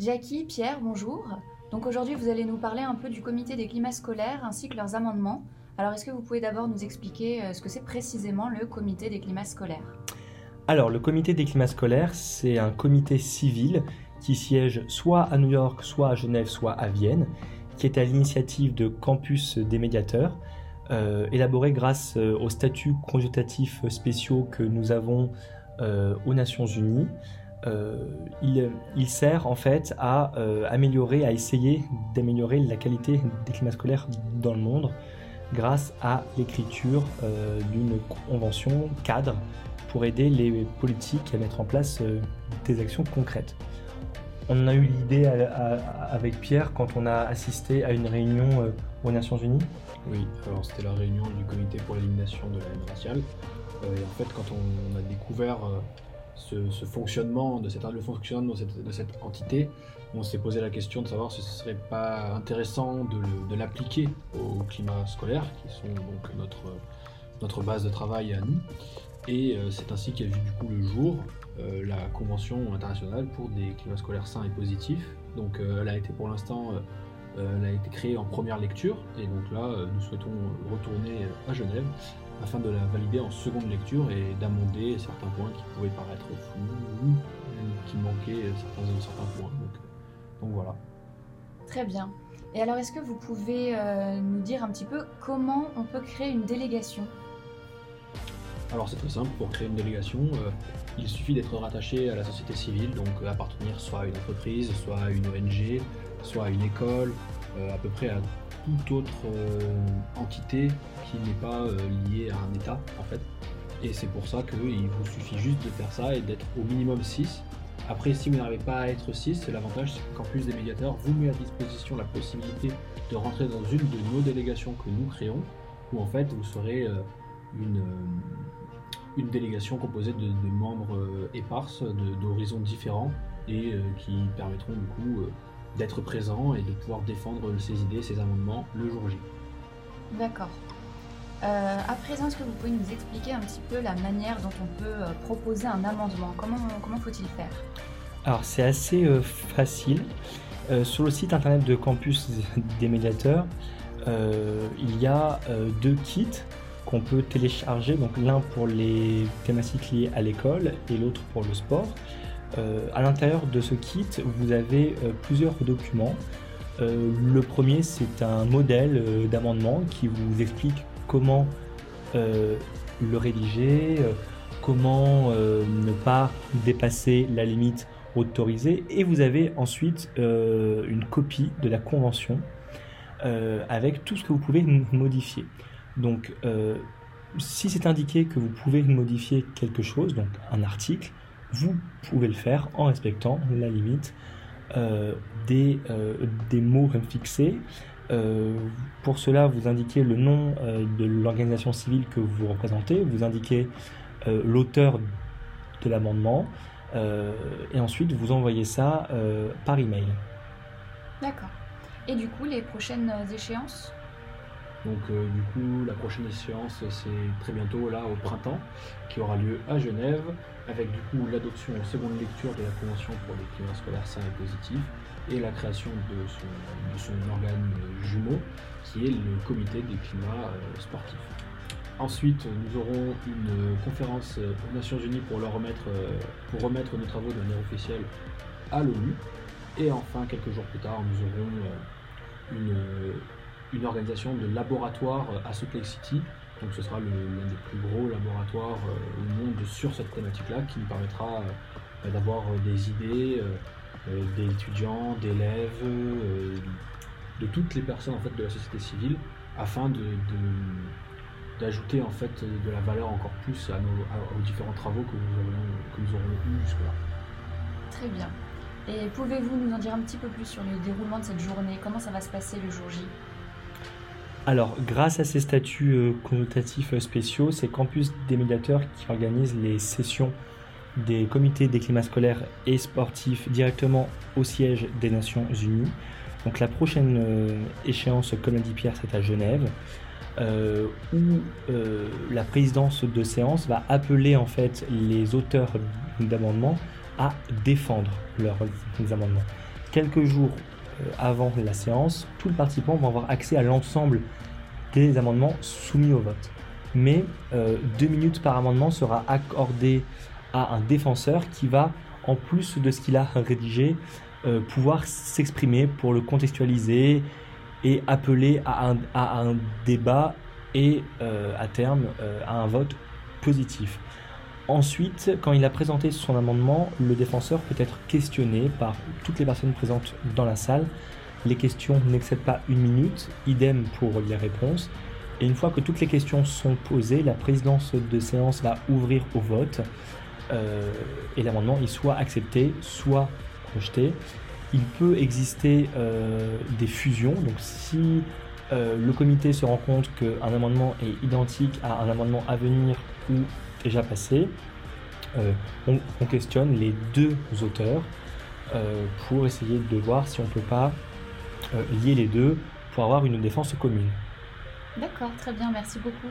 Jackie, Pierre, bonjour. Donc aujourd'hui, vous allez nous parler un peu du comité des climats scolaires ainsi que leurs amendements. Alors est-ce que vous pouvez d'abord nous expliquer euh, ce que c'est précisément le comité des climats scolaires? Alors le comité des climats scolaires, c'est un comité civil qui siège soit à New York, soit à Genève, soit à Vienne, qui est à l'initiative de Campus des médiateurs, euh, élaboré grâce euh, aux statuts consultatifs spéciaux que nous avons aux Nations Unies. Il, il, sert en fait à améliorer, à essayer d'améliorer la qualité des climats scolaires dans le monde grâce à l'écriture d'une convention cadre pour aider les politiques à mettre en place des actions concrètes. On a eu l'idée avec Pierre quand on a assisté à une réunion euh, aux Nations Unies. Oui, alors c'était la réunion du comité pour l'élimination de la haine raciale. Euh, et en fait, quand on a découvert euh, ce, fonctionnement, de cette, entité, on s'est posé la question de savoir si ce serait pas intéressant de, l'appliquer au climat scolaire, qui sont donc notre, notre base de travail à nous. Et c'est ainsi qu'est vu du coup le jour euh, la Convention internationale pour des climats scolaires sains et positifs. Donc euh, elle a été pour l'instant euh, elle a été créée en première lecture et donc là nous souhaitons retourner à Genève afin de la valider en seconde lecture et d'amender certains points qui pouvaient paraître flous ou qui manquaient certains, certains points. Donc, donc, voilà. Très bien. Et alors est-ce que vous pouvez nous dire un petit peu comment on peut créer une délégation? Alors c'est très simple, pour créer une délégation, euh, il suffit d'être rattaché à la société civile, donc euh, appartenir soit à une entreprise, soit à une ONG, soit à une école, euh, à peu près à toute autre entité qui n'est pas liée à un État en fait. Et c'est pour ça qu'il vous suffit juste de faire ça et d'être au minimum 6. Après, si vous n'arrivez pas à être 6, l'avantage c'est qu'en plus des médiateurs vous met à disposition la possibilité de rentrer dans une de nos délégations que nous créons, où en fait vous serez une, une délégation composée de, membres euh, éparses d'horizons différents et euh, qui permettront du coup euh, d'être présents et de pouvoir défendre ses idées, ses amendements le jour J. D'accord. à présent, est-ce que vous pouvez nous expliquer un petit peu la manière dont on peut proposer un amendement? Comment, comment faut-il faire? Alors c'est assez facile. sur le site internet de Campus des médiateurs, il y a deux kits qu'on peut télécharger, donc l'un pour les thématiques liées à l'école et l'autre pour le sport. Euh, à l'intérieur de ce kit, vous avez euh, plusieurs documents. Euh, le premier, c'est un modèle d'amendement qui vous explique comment le rédiger, comment ne pas dépasser la limite autorisée. Et vous avez ensuite une copie de la convention avec tout ce que vous pouvez modifier. Donc, si c'est indiqué que vous pouvez modifier quelque chose, donc un article, vous pouvez le faire en respectant la limite euh, des, euh, des, mots fixés. pour cela, vous indiquez le nom de l'organisation civile que vous représentez, vous indiquez l'auteur de l'amendement, et ensuite vous envoyez ça par email. D'accord. Et du coup, les prochaines échéances? Donc euh, du coup, la prochaine échéance, c'est très bientôt, là, au printemps, qui aura lieu à Genève, avec du coup l'adoption en seconde lecture de la Convention pour les climats scolaires sains et positifs, et la création de son, organe jumeau, qui est le comité des climats euh, sportifs. Ensuite, nous aurons une conférence aux Nations Unies pour, remettre, euh, pour remettre nos travaux de manière officielle à l'ONU. Et enfin, quelques jours plus tard, nous aurons une une organisation de laboratoire à Salt Lake City. Donc ce sera l'un des plus gros laboratoires euh, au monde sur cette thématique-là qui nous permettra euh, d'avoir euh, des idées d'étudiants, d'élèves, de toutes les personnes en fait, de la société civile afin d'ajouter en fait de la valeur encore plus aux différents travaux que nous, aurons, que nous aurons eus jusque-là. Très bien. Et pouvez-vous nous en dire un petit peu plus sur le déroulement de cette journée? Comment ça va se passer le jour J? Alors, grâce à ces statuts euh, connotatifs euh, spéciaux, c'est Campus des médiateurs qui organise les sessions des comités des climats scolaires et sportifs directement au siège des Nations Unies. Donc la prochaine euh, échéance, comme l'a dit Pierre, c'est à Genève, où la présidence de séance va appeler en fait les auteurs d'amendements à défendre leurs amendements. quelques jours avant la séance, tous les participants vont avoir accès à l'ensemble des amendements soumis au vote. Mais euh, deux minutes par amendement sera accordé à un défenseur qui va, en plus de ce qu'il a rédigé, euh, pouvoir s'exprimer pour le contextualiser et appeler à un débat et à terme à un vote positif. Ensuite, quand il a présenté son amendement, le défenseur peut être questionné par toutes les personnes présentes dans la salle. Les questions n'excèdent pas une minute, idem pour les réponses. Et une fois que toutes les questions sont posées, la présidence de séance va ouvrir au vote euh, et l'amendement est soit accepté, soit rejeté. Il peut exister euh, des fusions, donc si euh, le comité se rend compte qu'un amendement est identique à un amendement à venir ou déjà passé, euh, on, questionne les deux auteurs euh, pour essayer de voir si on ne peut pas lier les deux pour avoir une défense commune. D'accord, très bien, merci beaucoup.